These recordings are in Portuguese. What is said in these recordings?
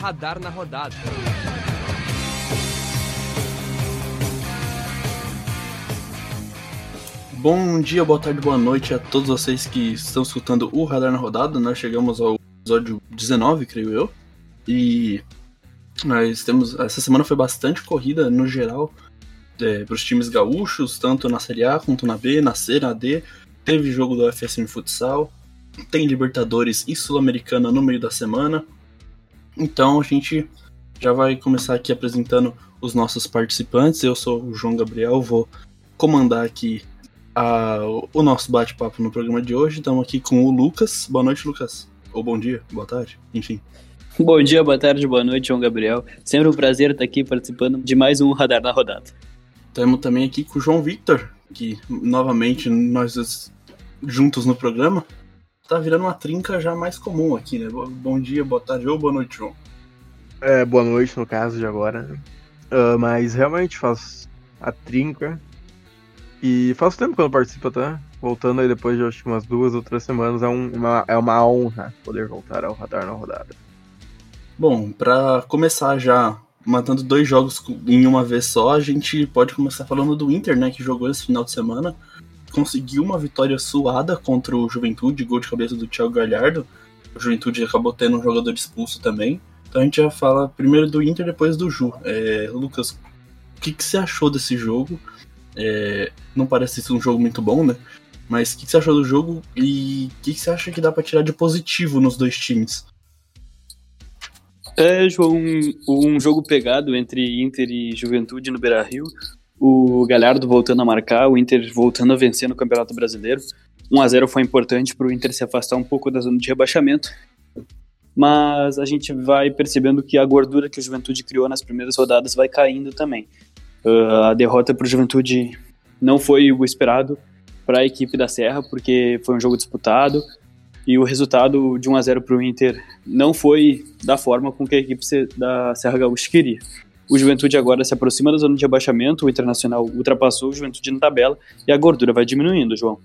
Radar na Rodada. Bom dia, boa tarde, boa noite a todos vocês que estão escutando o Radar na Rodada. Nós chegamos ao episódio 19, creio eu. E nós temos. Essa semana foi bastante corrida no geral é, para os times gaúchos, tanto na Série A quanto na B, na C, na D. Teve jogo do FSM Futsal, tem Libertadores e Sul-Americana no meio da semana. Então a gente já vai começar aqui apresentando os nossos participantes. Eu sou o João Gabriel, vou comandar aqui a, o nosso bate-papo no programa de hoje. Estamos aqui com o Lucas. Boa noite, Lucas. Ou bom dia, boa tarde, enfim. Bom dia, boa tarde, boa noite, João Gabriel. Sempre um prazer estar aqui participando de mais um Radar na Rodada. Estamos também aqui com o João Victor, que novamente nós juntos no programa. Tá virando uma trinca já mais comum aqui, né? Bom dia, boa tarde ou boa noite, João. É, boa noite no caso de agora. Uh, mas realmente faz a trinca. E faz tempo que eu não participo, tá? Voltando aí depois de acho que umas duas ou três semanas, é, um, uma, é uma honra poder voltar ao radar na rodada. Bom, para começar já matando dois jogos em uma vez só, a gente pode começar falando do Inter, né, que jogou esse final de semana. Conseguiu uma vitória suada contra o Juventude, gol de cabeça do Thiago Galhardo. O Juventude acabou tendo um jogador expulso também. Então a gente já fala primeiro do Inter, depois do Ju. É, Lucas, o que, que você achou desse jogo? É, não parece ser um jogo muito bom, né? Mas o que, que você achou do jogo e o que, que você acha que dá para tirar de positivo nos dois times? É, João, um, um jogo pegado entre Inter e Juventude no Beira-Rio. O Galhardo voltando a marcar, o Inter voltando a vencer no Campeonato Brasileiro. 1 a 0 foi importante para o Inter se afastar um pouco da zona de rebaixamento. Mas a gente vai percebendo que a gordura que o Juventude criou nas primeiras rodadas vai caindo também. Uh, a derrota para o Juventude não foi o esperado para a equipe da Serra, porque foi um jogo disputado e o resultado de 1 a 0 para o Inter não foi da forma com que a equipe da Serra Gaúcha queria. O Juventude agora se aproxima da zona de abaixamento, o Internacional ultrapassou o Juventude na tabela e a gordura vai diminuindo, João.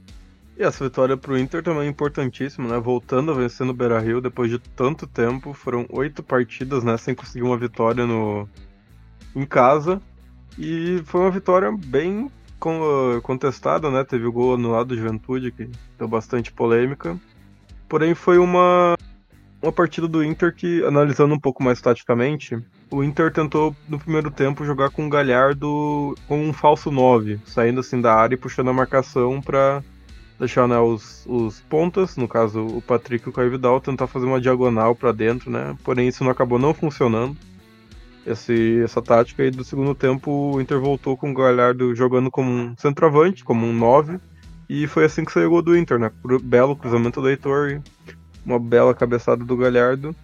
E essa vitória para o Inter também é importantíssima, né? Voltando a vencer no Beira-Rio depois de tanto tempo, foram oito partidas, né, sem conseguir uma vitória no em casa e foi uma vitória bem contestada, né? Teve o gol anulado do Juventude que deu bastante polêmica Porém, foi uma, uma partida do Inter que, analisando um pouco mais taticamente, o Inter tentou no primeiro tempo jogar com o Galhardo com um falso 9, saindo assim da área e puxando a marcação para deixar né, os, os pontas, no caso o Patrick e o Caio Vidal, tentar fazer uma diagonal para dentro, né? Porém, isso não acabou não funcionando. Esse, essa tática e do segundo tempo o Inter voltou com o Galhardo jogando como um centroavante, como um 9, e foi assim que saiu o gol do Inter, né? Belo cruzamento do Heitor e uma bela cabeçada do Galhardo.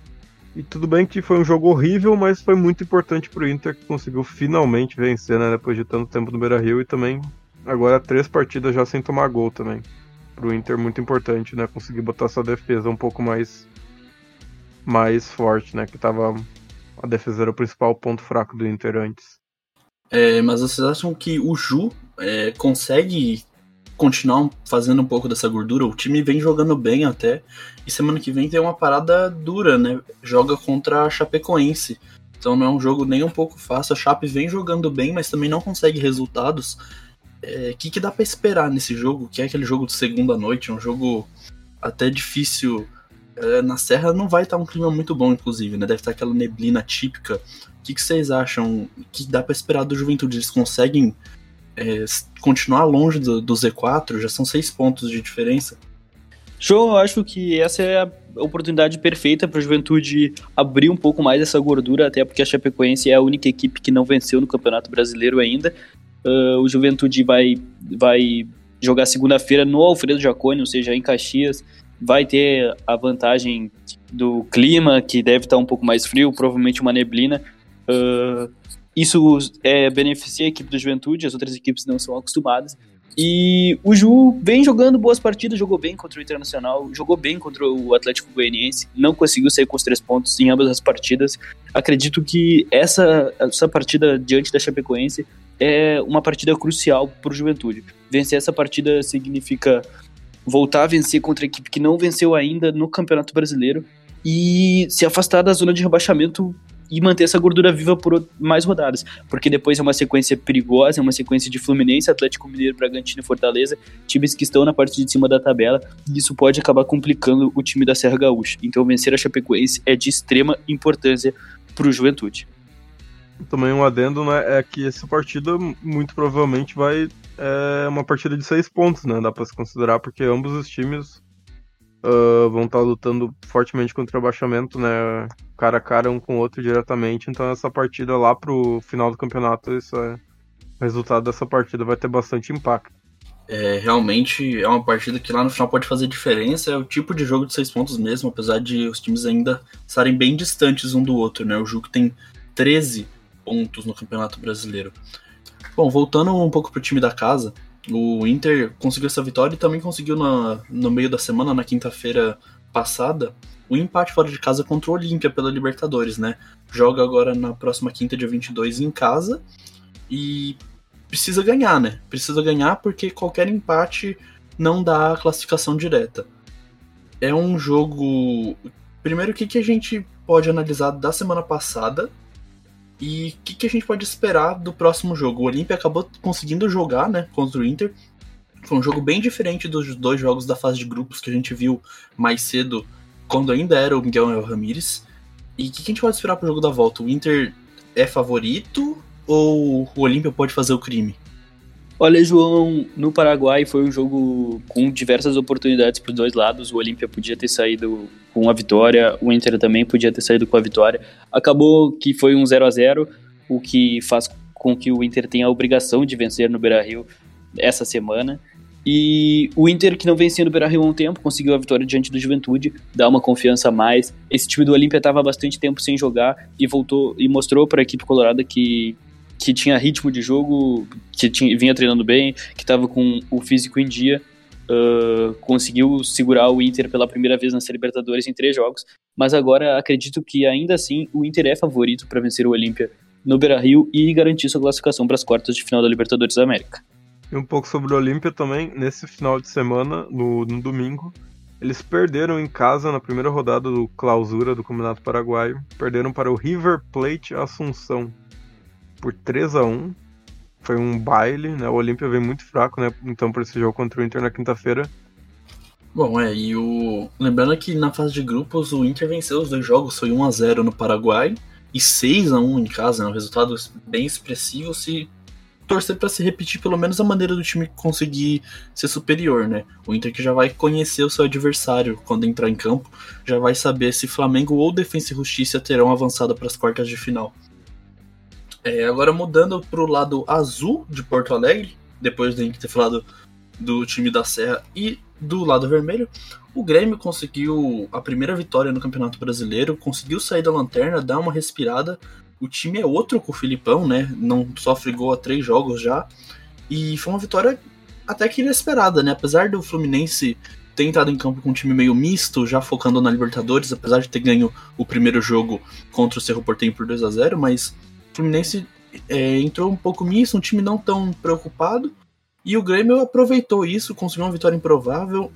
E tudo bem que foi um jogo horrível, mas foi muito importante pro Inter que conseguiu finalmente vencer, né? Depois de tanto tempo no Beira Rio e também agora três partidas já sem tomar gol também. Pro Inter muito importante, né? Conseguir botar sua defesa um pouco mais mais forte, né? Que tava a defesa era o principal ponto fraco do Inter antes. É, mas vocês acham que o Ju é, consegue continuar fazendo um pouco dessa gordura. O time vem jogando bem até. E semana que vem tem uma parada dura, né? Joga contra a Chapecoense. Então não é um jogo nem um pouco fácil. A Chape vem jogando bem, mas também não consegue resultados. O é, que, que dá para esperar nesse jogo? Que é aquele jogo de segunda noite, um jogo até difícil. É, na Serra não vai estar um clima muito bom, inclusive, né? Deve estar aquela neblina típica. O que, que vocês acham que dá para esperar do Juventude? Eles conseguem é, continuar longe do, do, Z4, já são seis pontos de diferença. João, eu acho que essa é a oportunidade perfeita para a Juventude abrir um pouco mais essa gordura, até porque a Chapecoense é a única equipe que não venceu no Campeonato Brasileiro ainda. Uh, o Juventude vai, vai jogar segunda-feira no Alfredo Jaconi, ou seja, em Caxias. Vai ter a vantagem do clima, que deve estar um pouco mais frio, provavelmente uma neblina. Uh, isso é, beneficia a equipe do Juventude, as outras equipes não são acostumadas. E o Ju vem jogando boas partidas, jogou bem contra o Internacional, jogou bem contra o Atlético Goianiense, não conseguiu sair com os três pontos em ambas as partidas. Acredito que essa, essa partida diante da Chapecoense é uma partida crucial para o Juventude. Vencer essa partida significa voltar a vencer contra a equipe que não venceu ainda no Campeonato Brasileiro e se afastar da zona de rebaixamento e manter essa gordura viva por mais rodadas, porque depois é uma sequência perigosa, é uma sequência de Fluminense, Atlético Mineiro, Bragantino e Fortaleza, times que estão na parte de cima da tabela, e isso pode acabar complicando o time da Serra Gaúcha. Então vencer a Chapecoense é de extrema importância para o Juventude. Também um adendo né, é que essa partida muito provavelmente vai é uma partida de seis pontos, né? Dá para se considerar porque ambos os times uh, vão estar tá lutando fortemente contra o abaixamento, né? Cara a cara um com o outro diretamente. Então essa partida lá pro final do campeonato, esse é, o resultado dessa partida vai ter bastante impacto. É, realmente é uma partida que lá no final pode fazer diferença. É o tipo de jogo de seis pontos mesmo, apesar de os times ainda estarem bem distantes um do outro, né? O jogo tem 13 pontos no Campeonato Brasileiro. Bom, voltando um pouco pro time da casa, o Inter conseguiu essa vitória e também conseguiu na, no meio da semana, na quinta-feira passada, o empate fora de casa contra o Olímpia pela Libertadores, né? Joga agora na próxima quinta, dia 22, em casa e precisa ganhar, né? Precisa ganhar porque qualquer empate não dá a classificação direta. É um jogo. Primeiro, o que, que a gente pode analisar da semana passada e o que, que, a gente pode esperar do próximo jogo? O Olímpia acabou conseguindo jogar né, contra o Inter. Foi um jogo bem diferente dos dois jogos da fase de grupos que a gente viu mais cedo, quando ainda era o Miguel Ramírez. E o que, que, a gente pode esperar para o jogo da volta? O Inter é favorito ou o Olímpia pode fazer o crime? Olha, João, no Paraguai foi um jogo com diversas oportunidades para os dois lados. O Olímpia podia ter saído com a vitória, o Inter também podia ter saído com a vitória. Acabou que foi um 0 a 0 o que faz com que o Inter tenha a obrigação de vencer no Beira-Rio essa semana. E o Inter, que não vencia no Beira-Rio há um tempo, conseguiu a vitória diante do Juventude, dá uma confiança a mais. Esse time do Olímpia estava bastante tempo sem jogar e voltou e mostrou para a equipe colorada que que tinha ritmo de jogo, que tinha, vinha treinando bem, que estava com o físico em dia, uh, conseguiu segurar o Inter pela primeira vez na Libertadores em três jogos, mas agora acredito que ainda assim o Inter é favorito para vencer o Olímpia no Beira-Rio e garantir sua classificação para as quartas de final da Libertadores da América. E um pouco sobre o Olímpia também, nesse final de semana, no, no domingo, eles perderam em casa na primeira rodada do clausura do Campeonato Paraguaio, perderam para o River Plate Assunção por 3 a 1 Foi um baile, né? O Olímpia veio muito fraco, né? Então, para esse jogo contra o Inter na quinta-feira. Bom, é, e o. Lembrando que na fase de grupos o Inter venceu os dois jogos, foi 1x0 no Paraguai e 6x1 em casa, né? Um resultado bem expressivo se torcer para se repetir pelo menos a maneira do time conseguir ser superior, né? O Inter que já vai conhecer o seu adversário quando entrar em campo, já vai saber se Flamengo ou Defensa e Justiça terão avançado para as quartas de final. É, agora mudando para o lado azul de Porto Alegre, depois de ter falado do time da Serra e do lado vermelho, o Grêmio conseguiu a primeira vitória no Campeonato Brasileiro, conseguiu sair da lanterna, dar uma respirada. O time é outro com o Filipão, né? Não sofre gol a três jogos já. E foi uma vitória até que inesperada, né? Apesar do Fluminense ter entrado em campo com um time meio misto, já focando na Libertadores, apesar de ter ganho o primeiro jogo contra o Cerro Porteño por 2 a 0 mas Fluminense é, entrou um pouco misto, um time não tão preocupado. E o Grêmio aproveitou isso, conseguiu uma vitória improvável,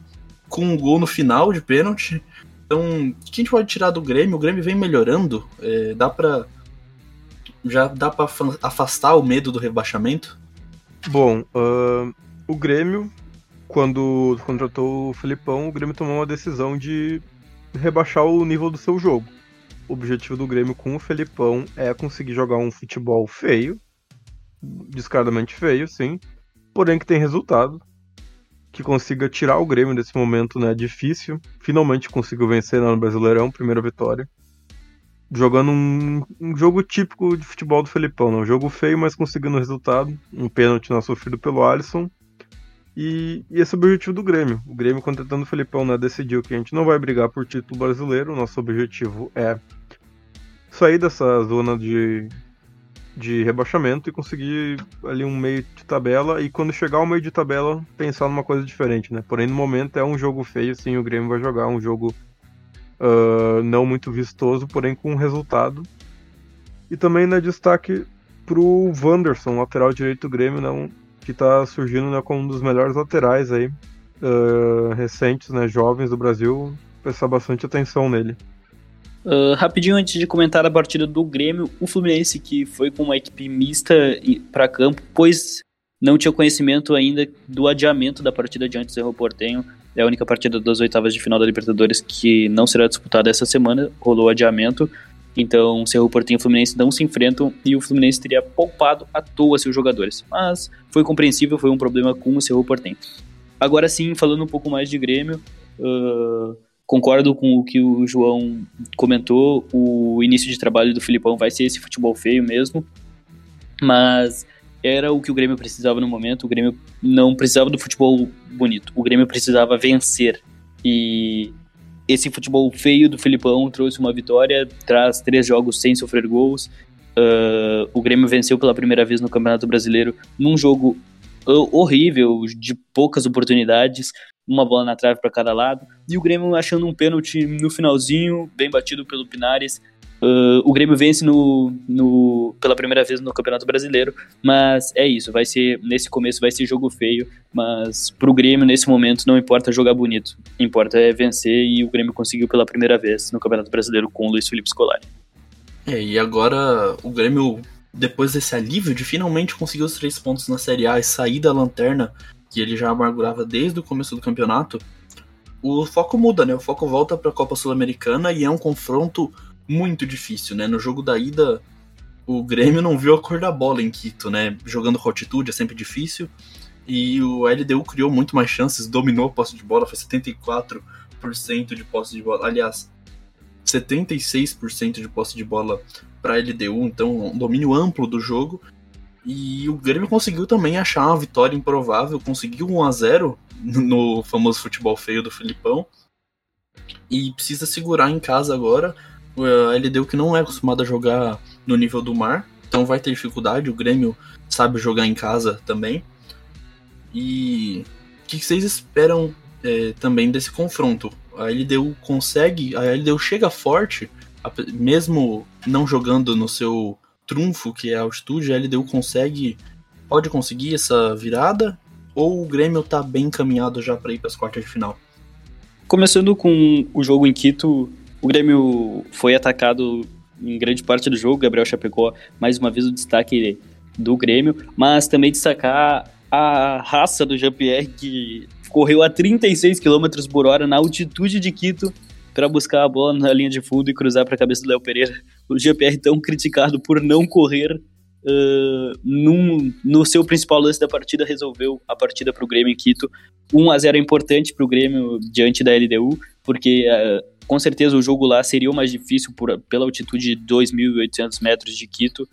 com um gol no final de pênalti. Então, o que a gente pode tirar do Grêmio? O Grêmio vem melhorando, é, dá para já dá para afastar o medo do rebaixamento? Bom, uh, o Grêmio, quando contratou o Felipão, o Grêmio tomou uma decisão de rebaixar o nível do seu jogo o objetivo do Grêmio com o Felipão é conseguir jogar um futebol feio, descaradamente feio, sim, porém que tem resultado, que consiga tirar o Grêmio desse momento né, difícil, finalmente conseguiu vencer no Brasileirão, primeira vitória, jogando um, um, jogo típico de futebol do Felipão, né? um jogo feio, mas conseguindo resultado, um pênalti não sofrido pelo Alisson, e, e, esse é o objetivo do Grêmio. O Grêmio, contratando o Felipão, né, decidiu que a gente não vai brigar por título brasileiro. O nosso objetivo é sair dessa zona de, de rebaixamento e conseguir ali um meio de tabela. E quando chegar ao meio de tabela, pensar numa coisa diferente, né? Porém, no momento é um jogo feio, sim. O Grêmio vai jogar um jogo uh, não muito vistoso, porém com resultado. E também, né, destaque pro Wanderson, lateral direito do Grêmio, não que está surgindo né, como um dos melhores laterais aí, uh, recentes, né, jovens do Brasil, prestar bastante atenção nele. Uh, rapidinho antes de comentar a partida do Grêmio, o Fluminense que foi com uma equipe mista para campo, pois não tinha conhecimento ainda do adiamento da partida diante do Cerro Portenho. É a única partida das oitavas de final da Libertadores que não será disputada essa semana, rolou adiamento. Então, Cerro Portenho e Fluminense não se enfrentam e o Fluminense teria poupado à toa seus jogadores. Mas foi compreensível, foi um problema com o Cerro Portenho. Agora sim, falando um pouco mais de Grêmio, uh, concordo com o que o João comentou. O início de trabalho do Filipão vai ser esse futebol feio mesmo. Mas era o que o Grêmio precisava no momento. O Grêmio não precisava do futebol bonito. O Grêmio precisava vencer. E esse futebol feio do Filipão trouxe uma vitória, traz três jogos sem sofrer gols. Uh, o Grêmio venceu pela primeira vez no Campeonato Brasileiro num jogo horrível, de poucas oportunidades, uma bola na trave para cada lado, e o Grêmio achando um pênalti no finalzinho, bem batido pelo Pinares. Uh, o Grêmio vence no, no, pela primeira vez no Campeonato Brasileiro, mas é isso, vai ser nesse começo vai ser jogo feio, mas pro Grêmio nesse momento não importa jogar bonito, importa é vencer e o Grêmio conseguiu pela primeira vez no Campeonato Brasileiro com o Luiz Felipe Scolari. É, e agora o Grêmio depois desse alívio de finalmente conseguir os três pontos na Série A e sair da lanterna, que ele já amargurava desde o começo do campeonato, o foco muda, né? O foco volta para a Copa Sul-Americana e é um confronto muito difícil, né? No jogo da ida, o Grêmio não viu a cor da bola em Quito, né? Jogando com altitude é sempre difícil. E o LDU criou muito mais chances, dominou a posse de bola, foi 74% de posse de bola. Aliás, 76% de posse de bola para LDU, então um domínio amplo do jogo. E o Grêmio conseguiu também achar uma vitória improvável, conseguiu 1 a 0 no famoso futebol feio do Filipão. E precisa segurar em casa agora. A LDU que não é acostumada a jogar no nível do mar, então vai ter dificuldade. O Grêmio sabe jogar em casa também. E o que vocês esperam é, também desse confronto? A LDU consegue, a LDU chega forte mesmo não jogando no seu trunfo, que é a altitude, a LDU consegue, pode conseguir essa virada? Ou o Grêmio tá bem encaminhado já para ir para as quartas de final? Começando com o jogo em Quito, o Grêmio foi atacado em grande parte do jogo, Gabriel Chapecó, mais uma vez o destaque do Grêmio, mas também destacar a raça do Jean-Pierre, que correu a 36 km por hora na altitude de Quito para buscar a bola na linha de fundo e cruzar para a cabeça do Léo Pereira. O GPR tão criticado por não correr uh, num, no seu principal lance da partida, resolveu a partida para o Grêmio em Quito. 1 a 0 é importante para o Grêmio diante da LDU, porque uh, com certeza o jogo lá seria o mais difícil por, pela altitude de 2.800 metros de Quito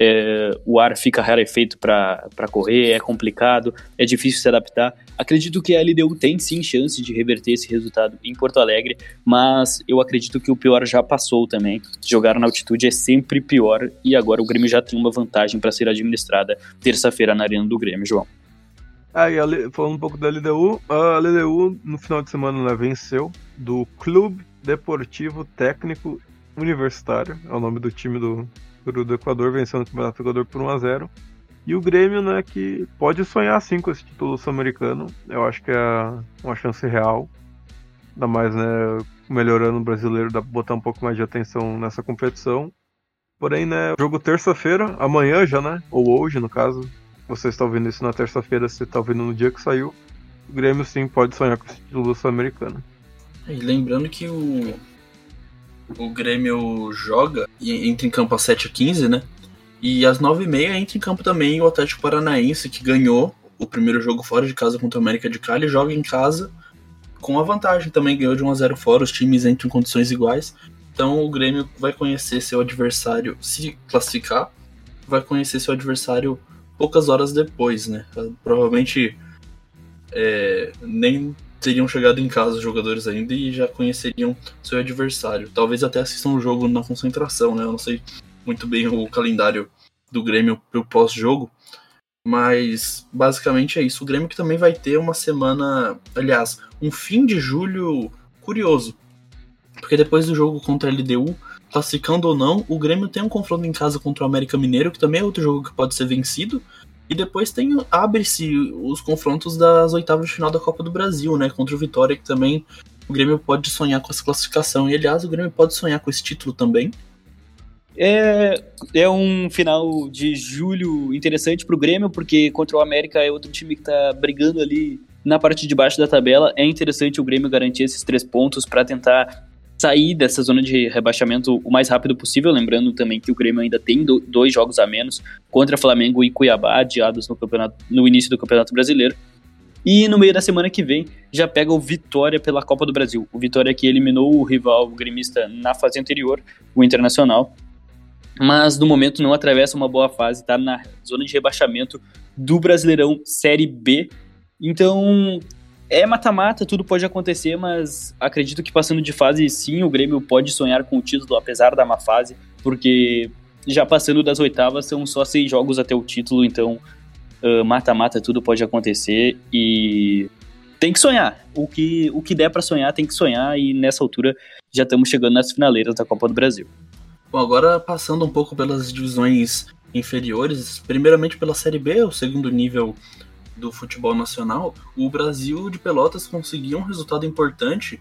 é, o ar fica rarefeito para correr, é complicado, é difícil se adaptar. Acredito que a LDU tem sim chance de reverter esse resultado em Porto Alegre, mas eu acredito que o pior já passou também. Jogar na altitude é sempre pior e agora o Grêmio já tem uma vantagem para ser administrada terça-feira na Arena do Grêmio, João. Ah, e falando um pouco da LDU, a LDU no final de semana né, venceu do Clube Deportivo Técnico Universitário, é o nome do time do, do Equador, vencendo o Campeonato do Equador por 1x0. E o Grêmio, né, que pode sonhar sim com esse título sul-americano. Eu acho que é uma chance real. Ainda mais, né, melhorando o brasileiro, dá pra botar um pouco mais de atenção nessa competição. Porém, né, jogo terça-feira, amanhã já, né, ou hoje no caso. Você está ouvindo isso na terça-feira, você está ouvindo no dia que saiu. O Grêmio sim pode sonhar com esse título sul-americano. E lembrando que o, o Grêmio joga e entra em campo às 7h15, né? E às 9h30 entra em campo também o Atlético Paranaense, que ganhou o primeiro jogo fora de casa contra o América de Cali, joga em casa com a vantagem também, ganhou de 1x0 fora, os times entram em condições iguais. Então o Grêmio vai conhecer seu adversário, se classificar, vai conhecer seu adversário poucas horas depois, né? Provavelmente é, nem teriam chegado em casa os jogadores ainda e já conheceriam seu adversário. Talvez até assistam o jogo na concentração, né? Eu não sei muito bem o calendário do Grêmio pro pós-jogo, mas basicamente é isso. O Grêmio que também vai ter uma semana, aliás, um fim de julho curioso. Porque depois do jogo contra a LDU, classificando ou não, o Grêmio tem um confronto em casa contra o América Mineiro, que também é outro jogo que pode ser vencido. E depois tem abre-se os confrontos das oitavas de final da Copa do Brasil, né? Contra o Vitória, que também o Grêmio pode sonhar com essa classificação. E aliás, o Grêmio pode sonhar com esse título também. É, é um final de julho interessante para o Grêmio, porque contra o América é outro time que está brigando ali na parte de baixo da tabela. É interessante o Grêmio garantir esses três pontos para tentar sair dessa zona de rebaixamento o mais rápido possível. Lembrando também que o Grêmio ainda tem dois jogos a menos contra Flamengo e Cuiabá, adiados no, no início do Campeonato Brasileiro. E no meio da semana que vem já pega o Vitória pela Copa do Brasil. O Vitória que eliminou o rival gremista na fase anterior, o Internacional. Mas no momento não atravessa uma boa fase, está na zona de rebaixamento do Brasileirão Série B. Então é mata-mata, tudo pode acontecer, mas acredito que passando de fase, sim, o Grêmio pode sonhar com o título, apesar da má fase, porque já passando das oitavas são só seis jogos até o título, então mata-mata, uh, tudo pode acontecer e tem que sonhar. O que, o que der para sonhar, tem que sonhar, e nessa altura já estamos chegando nas finaleiras da Copa do Brasil. Bom, agora passando um pouco pelas divisões inferiores, primeiramente pela Série B, o segundo nível do futebol nacional, o Brasil de Pelotas conseguiu um resultado importante.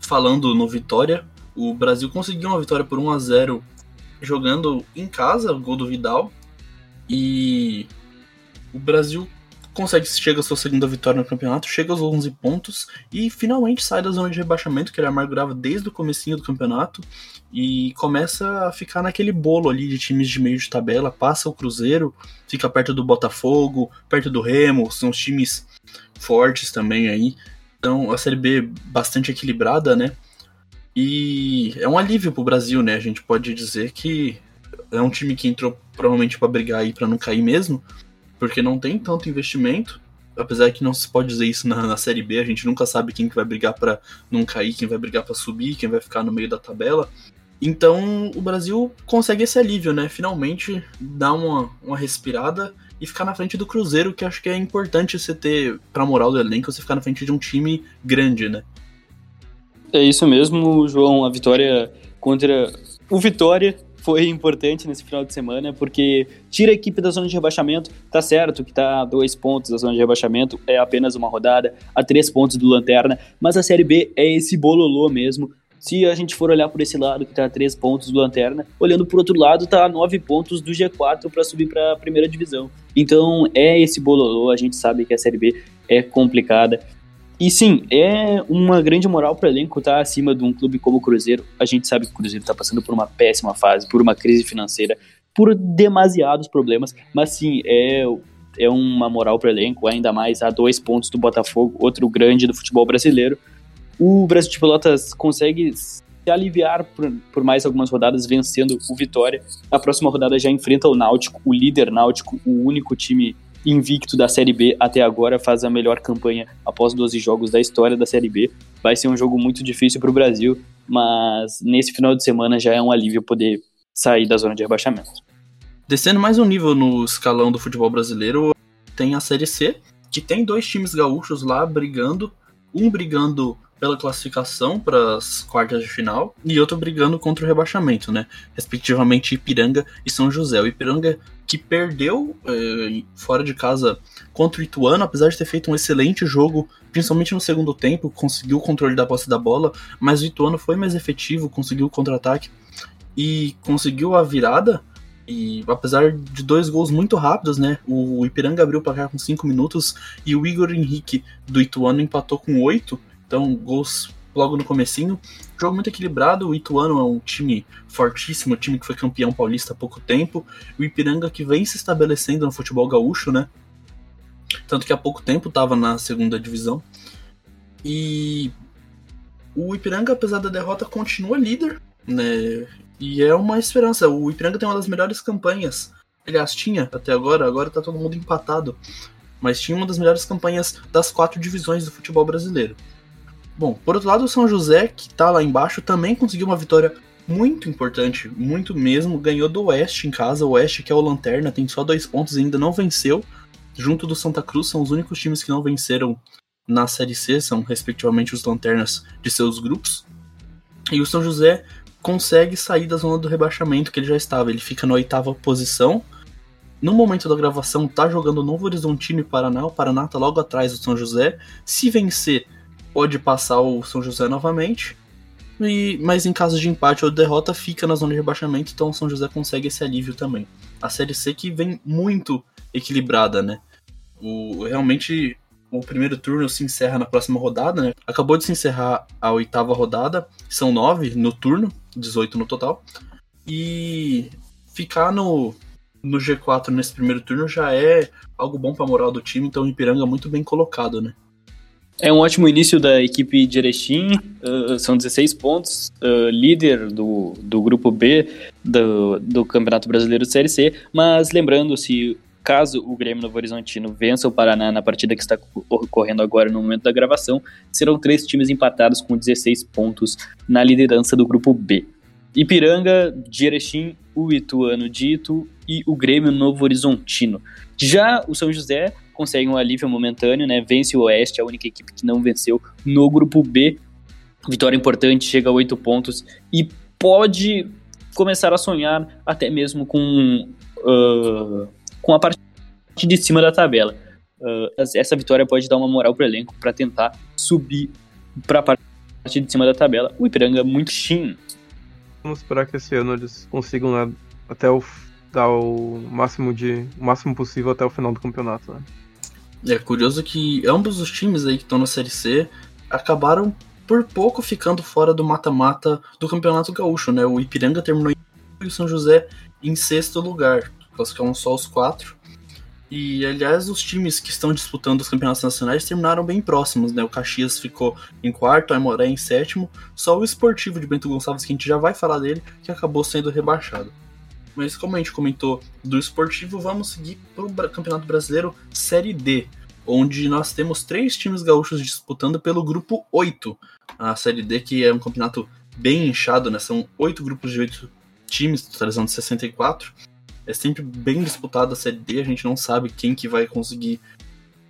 Falando no Vitória, o Brasil conseguiu uma vitória por 1 a 0 jogando em casa, gol do Vidal. E o Brasil consegue chega a sua segunda vitória no campeonato, chega aos 11 pontos e finalmente sai da zona de rebaixamento que ele amargurava desde o comecinho do campeonato e começa a ficar naquele bolo ali de times de meio de tabela, passa o Cruzeiro, fica perto do Botafogo, perto do Remo, são os times fortes também aí. Então a Série B bastante equilibrada, né? E é um alívio pro Brasil, né? A gente pode dizer que é um time que entrou provavelmente para brigar aí para não cair mesmo, porque não tem tanto investimento. Apesar que não se pode dizer isso na, na Série B, a gente nunca sabe quem que vai brigar para não cair, quem vai brigar para subir, quem vai ficar no meio da tabela. Então o Brasil consegue esse alívio, né? Finalmente dar uma, uma respirada e ficar na frente do Cruzeiro, que acho que é importante você ter, pra moral do elenco, você ficar na frente de um time grande, né? É isso mesmo, João. A vitória contra o Vitória foi importante nesse final de semana, porque tira a equipe da zona de rebaixamento. Tá certo que tá a dois pontos da zona de rebaixamento, é apenas uma rodada, a três pontos do Lanterna, mas a Série B é esse bololô mesmo. Se a gente for olhar por esse lado, que tá a 3 pontos do Lanterna, olhando por outro lado, tá a 9 pontos do G4 para subir para a primeira divisão. Então é esse bololô, a gente sabe que a Série B é complicada. E sim, é uma grande moral para o elenco estar tá acima de um clube como o Cruzeiro. A gente sabe que o Cruzeiro está passando por uma péssima fase, por uma crise financeira, por demasiados problemas, mas sim, é, é uma moral para o elenco, ainda mais a dois pontos do Botafogo, outro grande do futebol brasileiro o Brasil de Pelotas consegue se aliviar por, por, mais algumas rodadas, vencendo o Vitória. A próxima rodada já enfrenta o Náutico, o líder Náutico, o único time invicto da Série B até agora, faz a melhor campanha após 12 jogos da história da Série B. Vai ser um jogo muito difícil para o Brasil, mas nesse final de semana já é um alívio poder sair da zona de rebaixamento. Descendo mais um nível no escalão do futebol brasileiro, tem a Série C, que tem dois times gaúchos lá brigando, um brigando pela classificação para as quartas de final e outro brigando contra o rebaixamento, né? Respectivamente Ipiranga e São José. O Ipiranga que perdeu eh, fora de casa contra o Ituano, apesar de ter feito um excelente jogo, principalmente no segundo tempo, conseguiu o controle da posse da bola, mas o Ituano foi mais efetivo, conseguiu o contra-ataque e conseguiu a virada. E apesar de dois gols muito rápidos, né? O Ipiranga abriu o placar com 5 minutos e o Igor Henrique do Ituano empatou com 8 então, gols logo no comecinho. Jogo muito equilibrado, o Ituano é um time fortíssimo, um time que foi campeão paulista há pouco tempo. O Ipiranga que vem se estabelecendo no futebol gaúcho, né? Tanto que há pouco tempo estava na segunda divisão. E o Ipiranga, apesar da derrota, continua líder, né? E é uma esperança. O Ipiranga tem uma das melhores campanhas. Aliás, tinha até agora, agora tá todo mundo empatado. Mas tinha uma das melhores campanhas das quatro divisões do futebol brasileiro. Bom, por outro lado, o São José, que tá lá embaixo, também conseguiu uma vitória muito importante, muito mesmo. Ganhou do Oeste em casa. O Oeste, que é o Lanterna, tem só dois pontos e ainda não venceu. Junto do Santa Cruz, são os únicos times que não venceram na Série C, são respectivamente os Lanternas de seus grupos. E o São José consegue sair da zona do rebaixamento que ele já estava. Ele fica na oitava posição. No momento da gravação, tá jogando Novo Horizontino e Paraná. O Paraná tá logo atrás do São José. Se vencer, pode passar o São José novamente. E, mas em caso de empate ou derrota, fica na zona de rebaixamento, então o São José consegue esse alívio também. A Série C que vem muito equilibrada, né? O, realmente o primeiro turno se encerra na próxima rodada, né? Acabou de se encerrar a oitava rodada, são nove no turno, 18 no total. E ficar no, no G4 nesse primeiro turno já é algo bom para a moral do time, então o Ipiranga muito bem colocado, né? É um ótimo início da equipe de Erechim, uh, são 16 pontos, uh, líder do, do grupo B do, do Campeonato Brasileiro de Série C, mas lembrando, se caso o Grêmio Novo Horizontino vença o Paraná na partida que está ocorrendo agora no momento da gravação, serão três times empatados com 16 pontos na liderança do grupo B. Ipiranga, de Erechim, o Ituano de Itu e o Grêmio Novo Horizontino. Já o São José consegue um alívio momentâneo, né? Vence o Oeste, a única equipe que não venceu no grupo B. Vitória importante, chega a oito pontos e pode começar a sonhar até mesmo com, uh, com a parte de cima da tabela. Uh, essa vitória pode dar uma moral para o elenco para tentar subir para a parte de cima da tabela. O Ipiranga muito chin. Vamos esperar que esse ano eles consigam né, até o dar o máximo de o máximo possível até o final do campeonato. Né? É curioso que ambos os times aí que estão na Série C acabaram por pouco ficando fora do mata-mata do Campeonato Gaúcho, né? O Ipiranga terminou em e o São José em sexto lugar. Classificaram só os quatro. E, aliás, os times que estão disputando os campeonatos nacionais terminaram bem próximos, né? O Caxias ficou em quarto, a Aimoré em sétimo. Só o Esportivo de Bento Gonçalves, que a gente já vai falar dele, que acabou sendo rebaixado. Mas como a gente comentou do esportivo, vamos seguir para o Campeonato Brasileiro Série D, onde nós temos três times gaúchos disputando pelo grupo 8. A Série D, que é um campeonato bem inchado, né? São oito grupos de oito times, totalizando 64. É sempre bem disputado a Série D, a gente não sabe quem que vai conseguir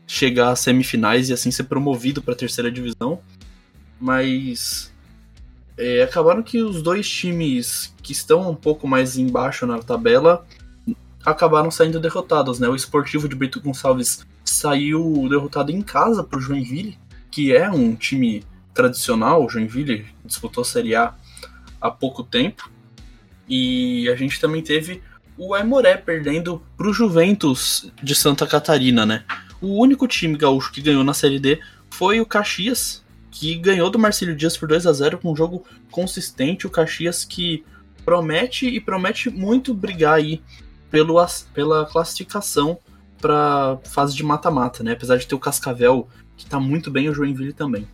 chegar às semifinais e assim ser promovido para a terceira divisão. Mas é, acabaram que os dois times que estão um pouco mais embaixo na tabela acabaram saindo derrotados, né? O Esportivo de Brito Gonçalves saiu derrotado em casa para o Joinville, que é um time tradicional. O Joinville disputou a Série A há pouco tempo. E a gente também teve o Aimoré perdendo para o Juventus de Santa Catarina, né? O único time gaúcho que ganhou na Série D foi o Caxias, que ganhou do Marcílio Dias por 2 a 0 com um jogo consistente. O Caxias que promete e promete muito brigar aí pelo, pela classificação para fase de mata-mata, né? Apesar de ter o Cascavel que tá muito bem, o Joinville também.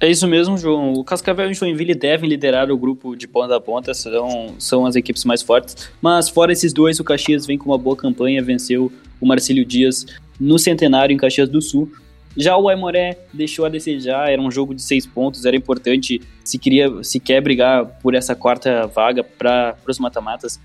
É isso mesmo, João. O Cascavel e o Joinville devem liderar o grupo de ponta a ponta, são, são as equipes mais fortes. Mas fora esses dois, o Caxias vem com uma boa campanha, venceu o Marcílio Dias no Centenário em Caxias do Sul. Já o Aimoré deixou a desejar, era um jogo de seis pontos, era importante, se queria, se quer brigar por essa quarta vaga para os mata-matas,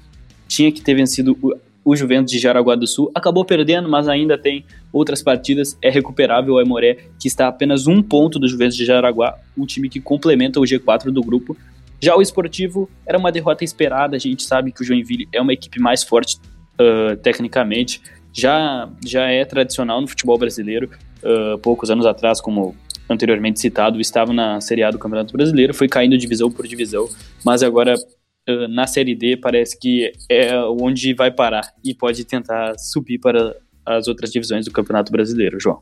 tinha que ter vencido o, o, Juventus de Jaraguá do Sul. Acabou perdendo, mas ainda tem outras partidas, é recuperável o Aimoré, que está a apenas um ponto do Juventus de Jaraguá, um time que complementa o G4 do grupo. Já o Esportivo era uma derrota esperada, a gente sabe que o Joinville é uma equipe mais forte uh, tecnicamente, já, já é tradicional no futebol brasileiro, uh, poucos anos atrás, como anteriormente citado, estava na Série A do Campeonato Brasileiro, foi caindo divisão por divisão, mas agora uh, na Série D parece que é onde vai parar e pode tentar subir para as outras divisões do Campeonato Brasileiro, João.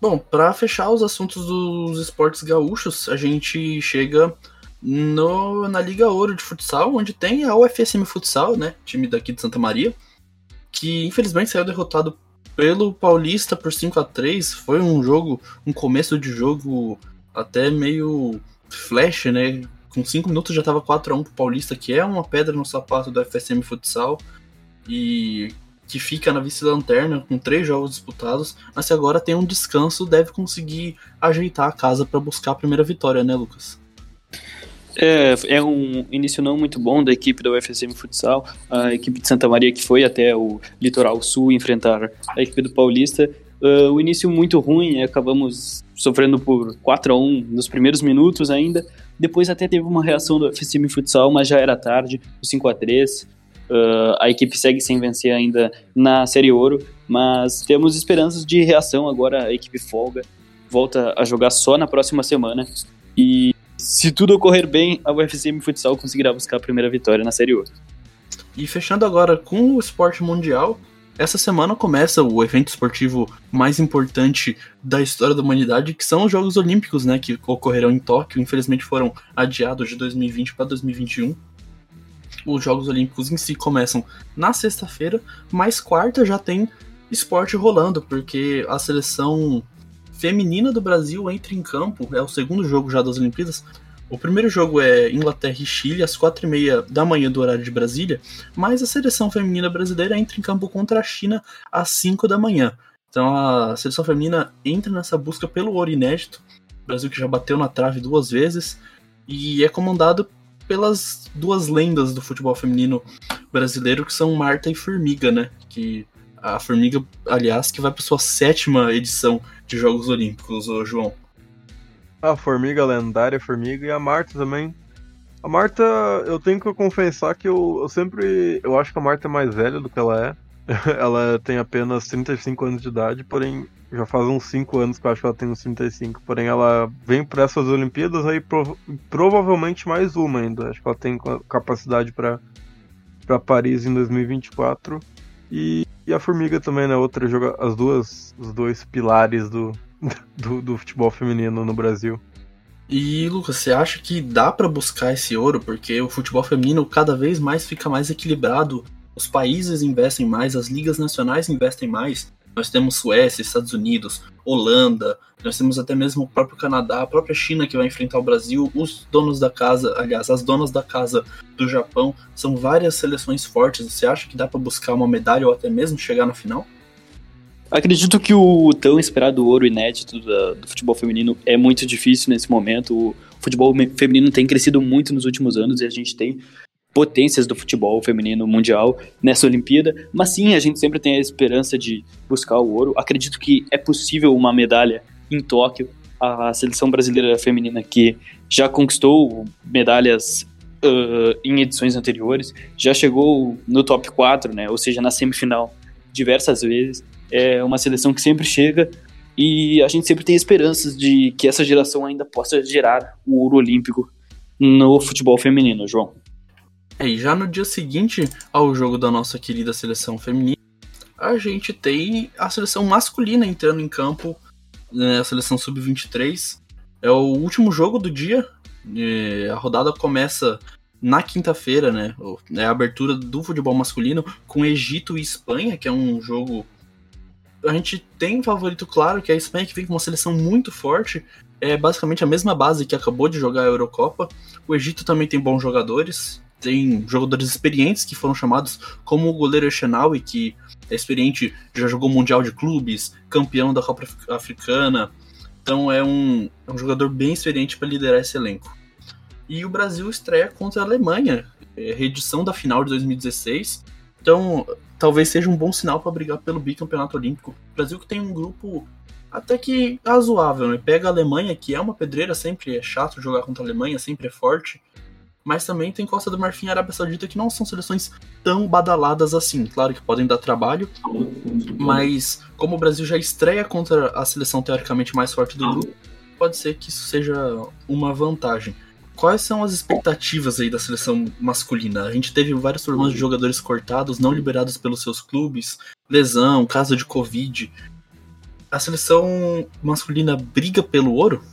Bom, para fechar os assuntos dos esportes gaúchos, a gente chega no, na Liga Ouro de Futsal, onde tem a UFSM Futsal, né, time daqui de Santa Maria, que infelizmente saiu derrotado pelo Paulista por 5 a 3 Foi um jogo, um começo de jogo até meio flash, né? Com 5 minutos já tava 4 a 1 pro Paulista, que é uma pedra no sapato do FSM Futsal e que fica na vice-lanterna com três jogos disputados, mas que agora tem um descanso, deve conseguir ajeitar a casa para buscar a primeira vitória, né, Lucas? É, é um início não muito bom da equipe da UFSM Futsal, a equipe de Santa Maria que foi até o Litoral Sul enfrentar a equipe do Paulista. Uh, o início muito ruim, acabamos sofrendo por 4 a 1 nos primeiros minutos ainda. Depois até teve uma reação do UFSM Futsal, mas já era tarde, o 5 a 3 uh, A equipe segue sem vencer ainda na Série Ouro, mas temos esperanças de reação agora, a equipe folga volta a jogar só na próxima semana. E se tudo ocorrer bem, a UFCM Futsal conseguirá buscar a primeira vitória na Série O. E fechando agora com o esporte mundial, essa semana começa o evento esportivo mais importante da história da humanidade, que são os Jogos Olímpicos, né, que ocorrerão em Tóquio. Infelizmente foram adiados de 2020 para 2021. Os Jogos Olímpicos em si começam na sexta-feira, mas quarta já tem esporte rolando, porque a seleção feminina do Brasil entra em campo, é o segundo jogo já das Olimpíadas. O primeiro jogo é Inglaterra e Chile, às quatro e meia da manhã do horário de Brasília, mas a seleção feminina brasileira entra em campo contra a China às 5 da manhã. Então a seleção feminina entra nessa busca pelo ouro inédito. Brasil que já bateu na trave duas vezes e é comandado pelas duas lendas do futebol feminino brasileiro que são Marta e Formiga, né? Que a Formiga, aliás, que vai para sua sétima edição de Jogos Olímpicos, ô João. A Formiga lendária, Formiga, e a Marta também. A Marta, eu tenho que confessar que eu, eu sempre. Eu acho que a Marta é mais velha do que ela é. ela tem apenas 35 anos de idade, porém já faz uns 5 anos que eu acho que ela tem uns 35. Porém, ela vem para essas Olimpíadas aí prov provavelmente mais uma ainda. Acho que ela tem capacidade para Paris em 2024. E, e a Formiga também, né? Outra joga as duas, os dois pilares do, do, do futebol feminino no Brasil. E Lucas, você acha que dá para buscar esse ouro? Porque o futebol feminino cada vez mais fica mais equilibrado, os países investem mais, as ligas nacionais investem mais. Nós temos Suécia, Estados Unidos, Holanda, nós temos até mesmo o próprio Canadá, a própria China que vai enfrentar o Brasil, os donos da casa, aliás, as donas da casa do Japão, são várias seleções fortes. Você acha que dá para buscar uma medalha ou até mesmo chegar na final? Acredito que o tão esperado ouro inédito do, do futebol feminino é muito difícil nesse momento. O futebol feminino tem crescido muito nos últimos anos e a gente tem potências do futebol feminino mundial nessa Olimpíada, mas sim, a gente sempre tem a esperança de buscar o ouro. Acredito que é possível uma medalha em Tóquio. A seleção brasileira feminina que já conquistou medalhas uh, em edições anteriores, já chegou no top 4, né, ou seja, na semifinal diversas vezes é uma seleção que sempre chega e a gente sempre tem esperanças de que essa geração ainda possa gerar o ouro olímpico no futebol feminino, João. É, e já no dia seguinte ao jogo da nossa querida seleção feminina, a gente tem a seleção masculina entrando em campo, né, a seleção sub-23. É o último jogo do dia, a rodada começa na quinta-feira, né? É a abertura do futebol masculino com Egito e Espanha, que é um jogo a gente tem um favorito claro, que é a Espanha, que vem com uma seleção muito forte. É basicamente a mesma base que acabou de jogar a Eurocopa. O Egito também tem bons jogadores. Tem jogadores experientes que foram chamados, como o goleiro Echenaui, que é experiente, já jogou Mundial de Clubes, campeão da Copa Africana. Então é um, é um jogador bem experiente para liderar esse elenco. E o Brasil estreia contra a Alemanha, é, reedição da final de 2016. Então, talvez seja um bom sinal para brigar pelo bicampeonato olímpico. O Brasil que tem um grupo até que razoável, né? Pega a Alemanha, que é uma pedreira, sempre é chato jogar contra a Alemanha, sempre é forte. Mas também tem Costa do Marfim e Arábia Saudita, que não são seleções tão badaladas assim. Claro que podem dar trabalho, mas como o Brasil já estreia contra a seleção teoricamente mais forte do grupo, pode ser que isso seja uma vantagem. Quais são as expectativas aí da seleção masculina? A gente teve vários problemas de jogadores cortados, não liberados pelos seus clubes, lesão, caso de Covid. A seleção masculina briga pelo ouro?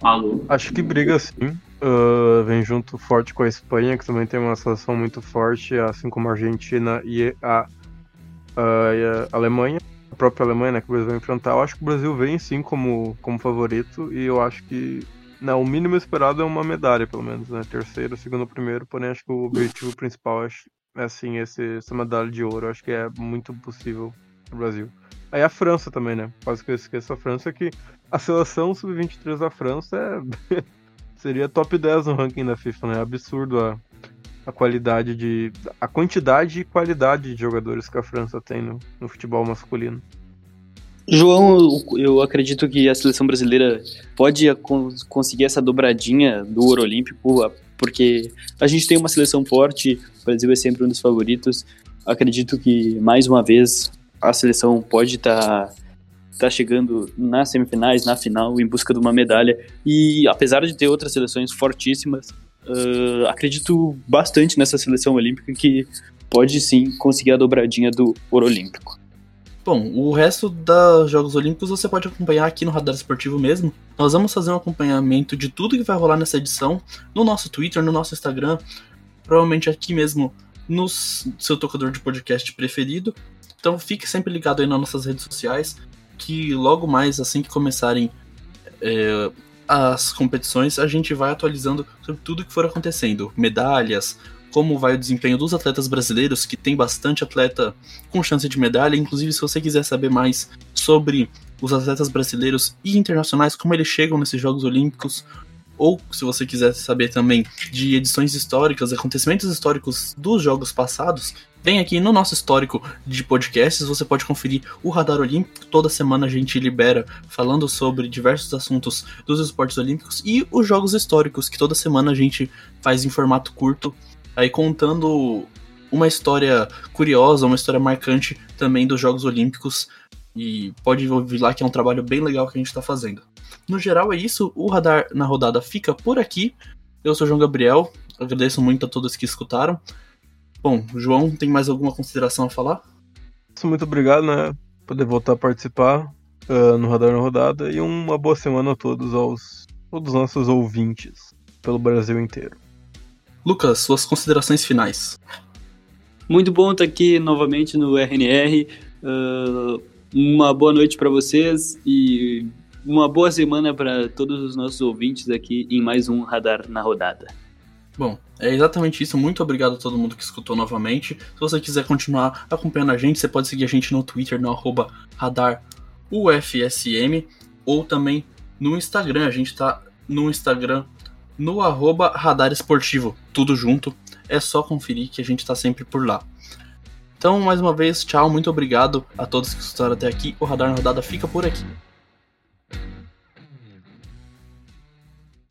Alô. Acho que briga sim. Uh, vem junto forte com a Espanha, que também tem uma seleção muito forte, assim como a Argentina e a, a, e a Alemanha. A própria Alemanha, né, que o Brasil vai enfrentar. Eu acho que o Brasil vem sim como, como favorito e eu acho que não, o mínimo esperado é uma medalha, pelo menos, né? Terceiro, segundo, primeiro, porém acho que o objetivo principal é, assim, esse, essa medalha de ouro. Acho que é muito possível pro Brasil. Aí a França também, né? Quase que eu esqueço a França, que a seleção sub-23 da França é... seria top 10 no ranking da FIFA, né? Absurdo a, a qualidade de. a quantidade e qualidade de jogadores que a França tem no, no futebol masculino. João, eu acredito que a seleção brasileira pode conseguir essa dobradinha do ouro olímpico, porque a gente tem uma seleção forte, o Brasil é sempre um dos favoritos. Acredito que, mais uma vez, a seleção pode estar tá está chegando nas semifinais, na final, em busca de uma medalha. E apesar de ter outras seleções fortíssimas, uh, acredito bastante nessa seleção olímpica que pode sim conseguir a dobradinha do ouro olímpico. Bom, o resto dos Jogos Olímpicos você pode acompanhar aqui no Radar Esportivo mesmo. Nós vamos fazer um acompanhamento de tudo que vai rolar nessa edição no nosso Twitter, no nosso Instagram, provavelmente aqui mesmo no seu tocador de podcast preferido. Então fique sempre ligado aí nas nossas redes sociais, que logo mais, assim que começarem é, as competições, a gente vai atualizando sobre tudo que for acontecendo. Medalhas, como vai o desempenho dos atletas brasileiros, que tem bastante atleta com chance de medalha. Inclusive, se você quiser saber mais sobre os atletas brasileiros e internacionais, como eles chegam nesses Jogos Olímpicos, ou se você quiser saber também de edições históricas, acontecimentos históricos dos jogos passados, vem aqui no nosso histórico de podcasts, você pode conferir o Radar Olímpico. Toda semana a gente libera falando sobre diversos assuntos dos esportes olímpicos e os jogos históricos, que toda semana a gente faz em formato curto aí contando uma história curiosa, uma história marcante também dos Jogos Olímpicos. E pode ouvir lá que é um trabalho bem legal que a gente está fazendo. No geral é isso, o Radar na Rodada fica por aqui. Eu sou o João Gabriel, agradeço muito a todos que escutaram. Bom, João, tem mais alguma consideração a falar? Muito obrigado, né? Poder voltar a participar uh, no Radar na Rodada e uma boa semana a todos aos todos os nossos ouvintes pelo Brasil inteiro. Lucas, suas considerações finais. Muito bom estar aqui novamente no RNR. Uh, uma boa noite para vocês e uma boa semana para todos os nossos ouvintes aqui em mais um Radar na Rodada. Bom, é exatamente isso. Muito obrigado a todo mundo que escutou novamente. Se você quiser continuar acompanhando a gente, você pode seguir a gente no Twitter, no radarufsm, ou também no Instagram. A gente tá no Instagram no arroba tudo junto. É só conferir que a gente está sempre por lá. Então, mais uma vez, tchau, muito obrigado a todos que escutaram até aqui. O Radar na Rodada fica por aqui.